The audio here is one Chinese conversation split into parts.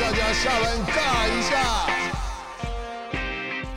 大家下班尬一下。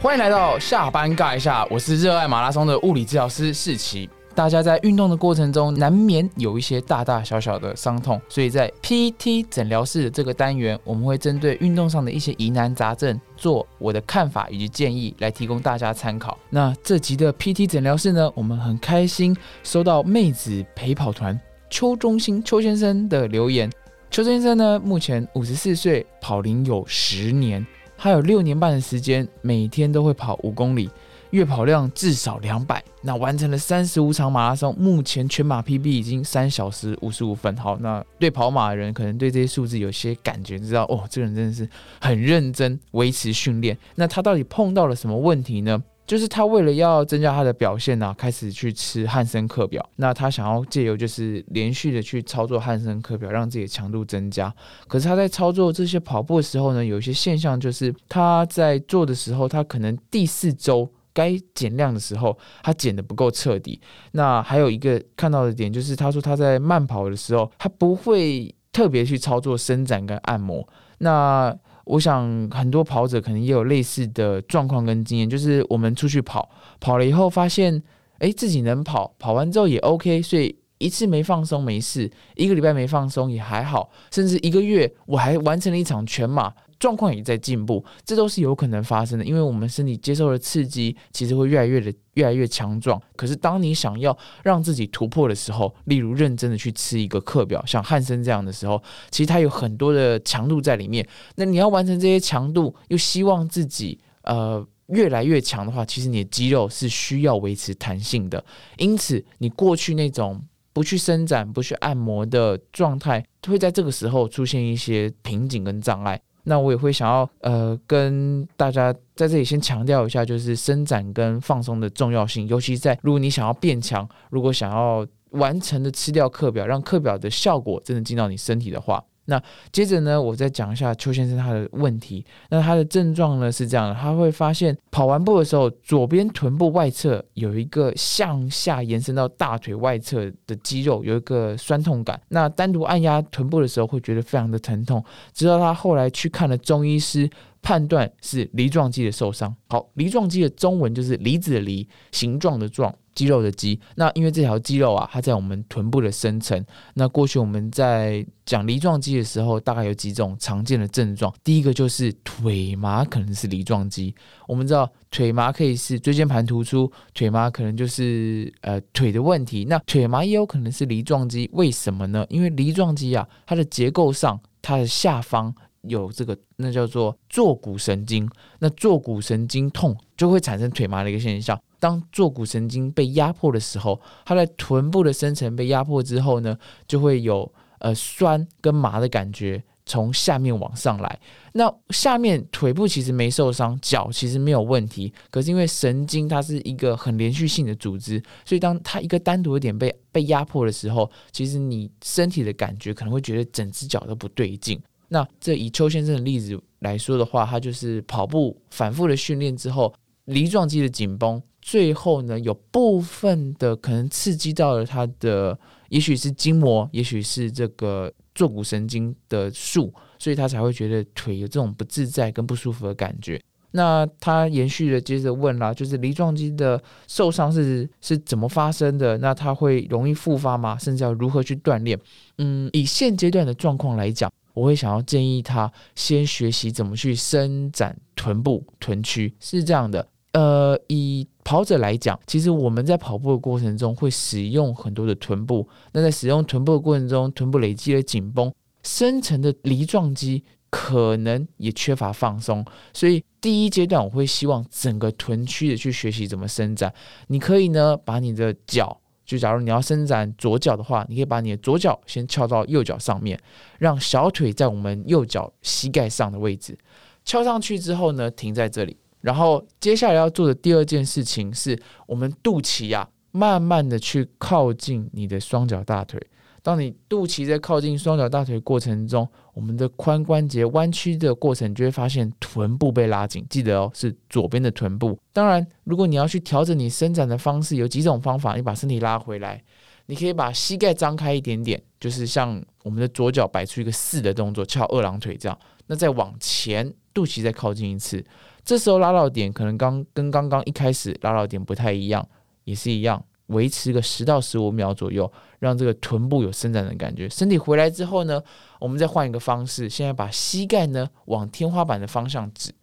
欢迎来到下班尬一下，我是热爱马拉松的物理治疗师世奇。大家在运动的过程中，难免有一些大大小小的伤痛，所以在 PT 诊疗室的这个单元，我们会针对运动上的一些疑难杂症，做我的看法以及建议，来提供大家参考。那这集的 PT 诊疗室呢，我们很开心收到妹子陪跑团邱中心邱先生的留言。邱先生呢，目前五十四岁，跑龄有十年，他有六年半的时间，每天都会跑五公里。月跑量至少两百，那完成了三十五场马拉松，目前全马 PB 已经三小时五十五分。好，那对跑马的人可能对这些数字有些感觉，知道哦，这个人真的是很认真维持训练。那他到底碰到了什么问题呢？就是他为了要增加他的表现呢，开始去吃汉森课表。那他想要借由就是连续的去操作汉森课表，让自己的强度增加。可是他在操作这些跑步的时候呢，有一些现象，就是他在做的时候，他可能第四周。该减量的时候，他减的不够彻底。那还有一个看到的点就是，他说他在慢跑的时候，他不会特别去操作伸展跟按摩。那我想很多跑者可能也有类似的状况跟经验，就是我们出去跑，跑了以后发现，哎，自己能跑，跑完之后也 OK，所以一次没放松没事，一个礼拜没放松也还好，甚至一个月我还完成了一场全马。状况也在进步，这都是有可能发生的，因为我们身体接受的刺激，其实会越来越的越来越强壮。可是当你想要让自己突破的时候，例如认真的去吃一个课表，像汉森这样的时候，其实它有很多的强度在里面。那你要完成这些强度，又希望自己呃越来越强的话，其实你的肌肉是需要维持弹性的。因此，你过去那种不去伸展、不去按摩的状态，会在这个时候出现一些 瓶颈跟障碍。那我也会想要呃跟大家在这里先强调一下，就是伸展跟放松的重要性，尤其在如果你想要变强，如果想要完成的吃掉课表，让课表的效果真的进到你身体的话。那接着呢，我再讲一下邱先生他的问题。那他的症状呢是这样的，他会发现跑完步的时候，左边臀部外侧有一个向下延伸到大腿外侧的肌肉有一个酸痛感。那单独按压臀部的时候，会觉得非常的疼痛。直到他后来去看了中医师，判断是梨状肌的受伤。好，梨状肌的中文就是梨子的梨，形状的状。肌肉的肌，那因为这条肌肉啊，它在我们臀部的深层。那过去我们在讲梨状肌的时候，大概有几种常见的症状。第一个就是腿麻，可能是梨状肌。我们知道腿麻可以是椎间盘突出，腿麻可能就是呃腿的问题。那腿麻也有可能是梨状肌，为什么呢？因为梨状肌啊，它的结构上，它的下方有这个，那叫做坐骨神经。那坐骨神经痛就会产生腿麻的一个现象。当坐骨神经被压迫的时候，它在臀部的深层被压迫之后呢，就会有呃酸跟麻的感觉从下面往上来。那下面腿部其实没受伤，脚其实没有问题，可是因为神经它是一个很连续性的组织，所以当它一个单独的点被被压迫的时候，其实你身体的感觉可能会觉得整只脚都不对劲。那这以邱先生的例子来说的话，他就是跑步反复的训练之后，梨状肌的紧绷。最后呢，有部分的可能刺激到了他的，也许是筋膜，也许是这个坐骨神经的束，所以他才会觉得腿有这种不自在跟不舒服的感觉。那他延续的接着问啦，就是梨状肌的受伤是是怎么发生的？那他会容易复发吗？甚至要如何去锻炼？嗯，以现阶段的状况来讲，我会想要建议他先学习怎么去伸展臀部、臀区，是这样的。呃，以跑者来讲，其实我们在跑步的过程中会使用很多的臀部。那在使用臀部的过程中，臀部累积了紧绷，深层的梨状肌可能也缺乏放松。所以第一阶段，我会希望整个臀区的去学习怎么伸展。你可以呢，把你的脚，就假如你要伸展左脚的话，你可以把你的左脚先翘到右脚上面，让小腿在我们右脚膝盖上的位置翘上去之后呢，停在这里。然后接下来要做的第二件事情是，我们肚脐呀，慢慢的去靠近你的双脚大腿。当你肚脐在靠近双脚大腿过程中，我们的髋关节弯曲的过程，就会发现臀部被拉紧。记得哦，是左边的臀部。当然，如果你要去调整你伸展的方式，有几种方法。你把身体拉回来，你可以把膝盖张开一点点，就是像我们的左脚摆出一个四的动作，翘二郎腿这样。那再往前，肚脐再靠近一次，这时候拉到点可能刚跟刚刚一开始拉到点不太一样，也是一样，维持个十到十五秒左右，让这个臀部有伸展的感觉。身体回来之后呢，我们再换一个方式，现在把膝盖呢往天花板的方向指。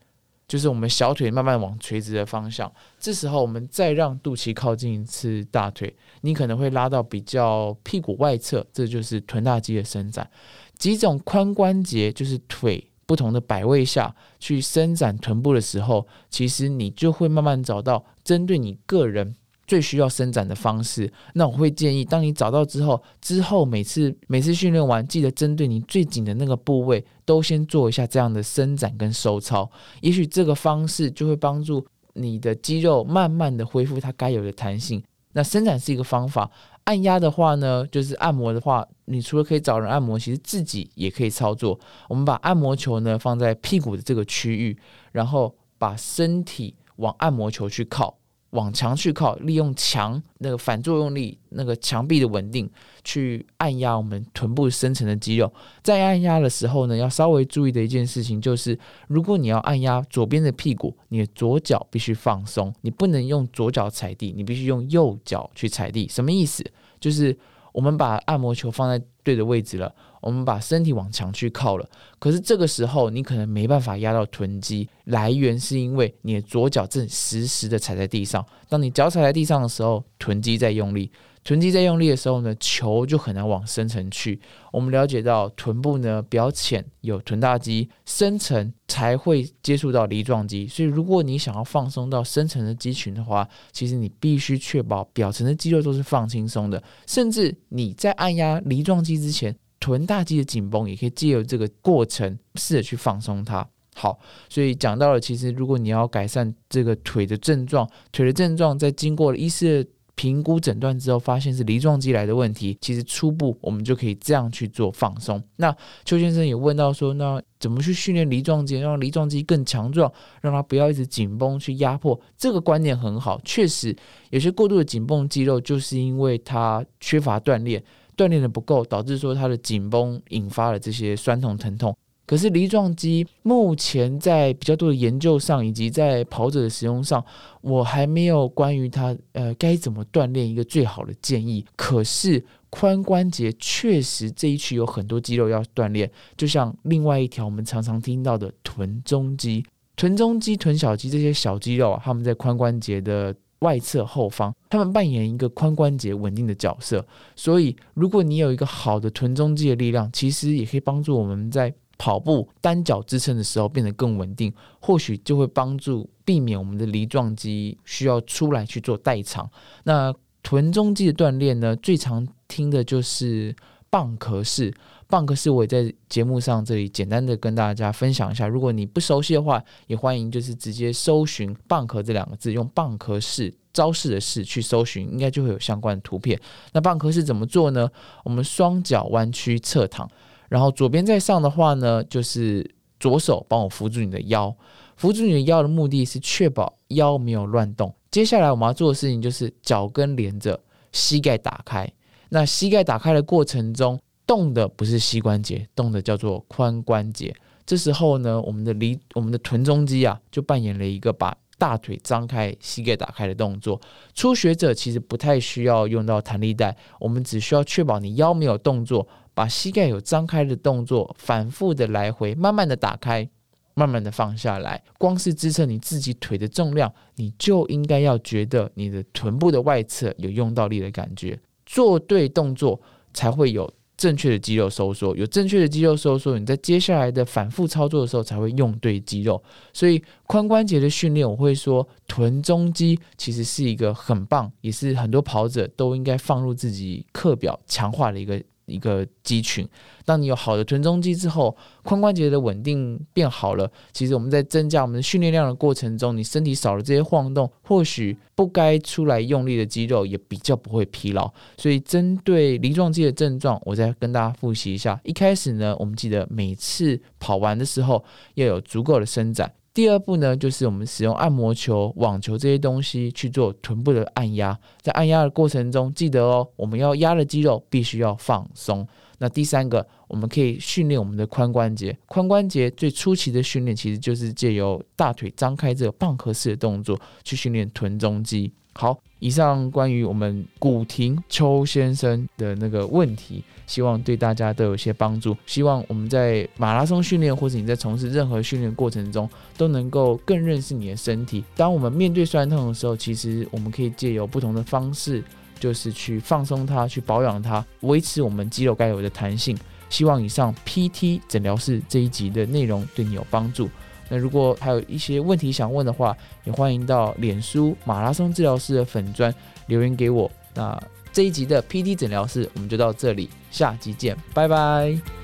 就是我们小腿慢慢往垂直的方向，这时候我们再让肚脐靠近一次大腿，你可能会拉到比较屁股外侧，这就是臀大肌的伸展。几种髋关节就是腿不同的摆位下去伸展臀部的时候，其实你就会慢慢找到针对你个人。最需要伸展的方式，那我会建议，当你找到之后，之后每次每次训练完，记得针对你最紧的那个部位，都先做一下这样的伸展跟收操。也许这个方式就会帮助你的肌肉慢慢的恢复它该有的弹性。那伸展是一个方法，按压的话呢，就是按摩的话，你除了可以找人按摩，其实自己也可以操作。我们把按摩球呢放在屁股的这个区域，然后把身体往按摩球去靠。往墙去靠，利用墙那个反作用力，那个墙壁的稳定，去按压我们臀部深层的肌肉。在按压的时候呢，要稍微注意的一件事情就是，如果你要按压左边的屁股，你的左脚必须放松，你不能用左脚踩地，你必须用右脚去踩地。什么意思？就是我们把按摩球放在对的位置了。我们把身体往墙去靠了，可是这个时候你可能没办法压到臀肌，来源是因为你的左脚正实时的踩在地上。当你脚踩在地上的时候，臀肌在用力。臀肌在用力的时候呢，球就很难往深层去。我们了解到臀部呢表浅有臀大肌，深层才会接触到梨状肌。所以如果你想要放松到深层的肌群的话，其实你必须确保表层的肌肉都是放轻松的。甚至你在按压梨状肌之前。臀大肌的紧绷也可以借由这个过程试着去放松它。好，所以讲到了，其实如果你要改善这个腿的症状，腿的症状在经过了医师的评估诊断之后，发现是梨状肌来的问题，其实初步我们就可以这样去做放松。那邱先生也问到说，那怎么去训练梨状肌，让梨状肌更强壮，让它不要一直紧绷去压迫？这个观念很好，确实有些过度的紧绷肌肉，就是因为它缺乏锻炼。锻炼的不够，导致说它的紧绷引发了这些酸痛疼痛。可是梨状肌目前在比较多的研究上，以及在跑者的使用上，我还没有关于它呃该怎么锻炼一个最好的建议。可是髋关节确实这一区有很多肌肉要锻炼，就像另外一条我们常常听到的臀中肌、臀中肌、臀小肌这些小肌肉啊，他们在髋关节的。外侧后方，他们扮演一个髋关节稳定的角色。所以，如果你有一个好的臀中肌的力量，其实也可以帮助我们在跑步单脚支撑的时候变得更稳定。或许就会帮助避免我们的梨状肌需要出来去做代偿。那臀中肌的锻炼呢？最常听的就是蚌壳式。蚌壳式我也在节目上这里简单的跟大家分享一下。如果你不熟悉的话，也欢迎就是直接搜寻“蚌壳”这两个字，用蚌壳式招式的式去搜寻，应该就会有相关的图片。那蚌壳式怎么做呢？我们双脚弯曲侧躺，然后左边在上的话呢，就是左手帮我扶住你的腰，扶住你的腰的目的是确保腰没有乱动。接下来我们要做的事情就是脚跟连着，膝盖打开。那膝盖打开的过程中。动的不是膝关节，动的叫做髋关节。这时候呢，我们的离我们的臀中肌啊，就扮演了一个把大腿张开、膝盖打开的动作。初学者其实不太需要用到弹力带，我们只需要确保你腰没有动作，把膝盖有张开的动作，反复的来回，慢慢的打开，慢慢的放下来。光是支撑你自己腿的重量，你就应该要觉得你的臀部的外侧有用到力的感觉。做对动作才会有。正确的肌肉收缩，有正确的肌肉收缩，你在接下来的反复操作的时候才会用对肌肉。所以髋关节的训练，我会说臀中肌其实是一个很棒，也是很多跑者都应该放入自己课表强化的一个。一个肌群，当你有好的臀中肌之后，髋关节的稳定变好了。其实我们在增加我们的训练量的过程中，你身体少了这些晃动，或许不该出来用力的肌肉也比较不会疲劳。所以针对梨状肌的症状，我再跟大家复习一下。一开始呢，我们记得每次跑完的时候要有足够的伸展。第二步呢，就是我们使用按摩球、网球这些东西去做臀部的按压。在按压的过程中，记得哦，我们要压的肌肉必须要放松。那第三个，我们可以训练我们的髋关节。髋关节最初期的训练，其实就是借由大腿张开这个蚌壳式的动作去训练臀中肌。好，以上关于我们古亭邱先生的那个问题，希望对大家都有些帮助。希望我们在马拉松训练，或者你在从事任何训练过程中，都能够更认识你的身体。当我们面对酸痛的时候，其实我们可以借由不同的方式。就是去放松它，去保养它，维持我们肌肉该有的弹性。希望以上 PT 诊疗室这一集的内容对你有帮助。那如果还有一些问题想问的话，也欢迎到脸书马拉松治疗师的粉砖留言给我。那这一集的 PD 诊疗室我们就到这里，下集见，拜拜。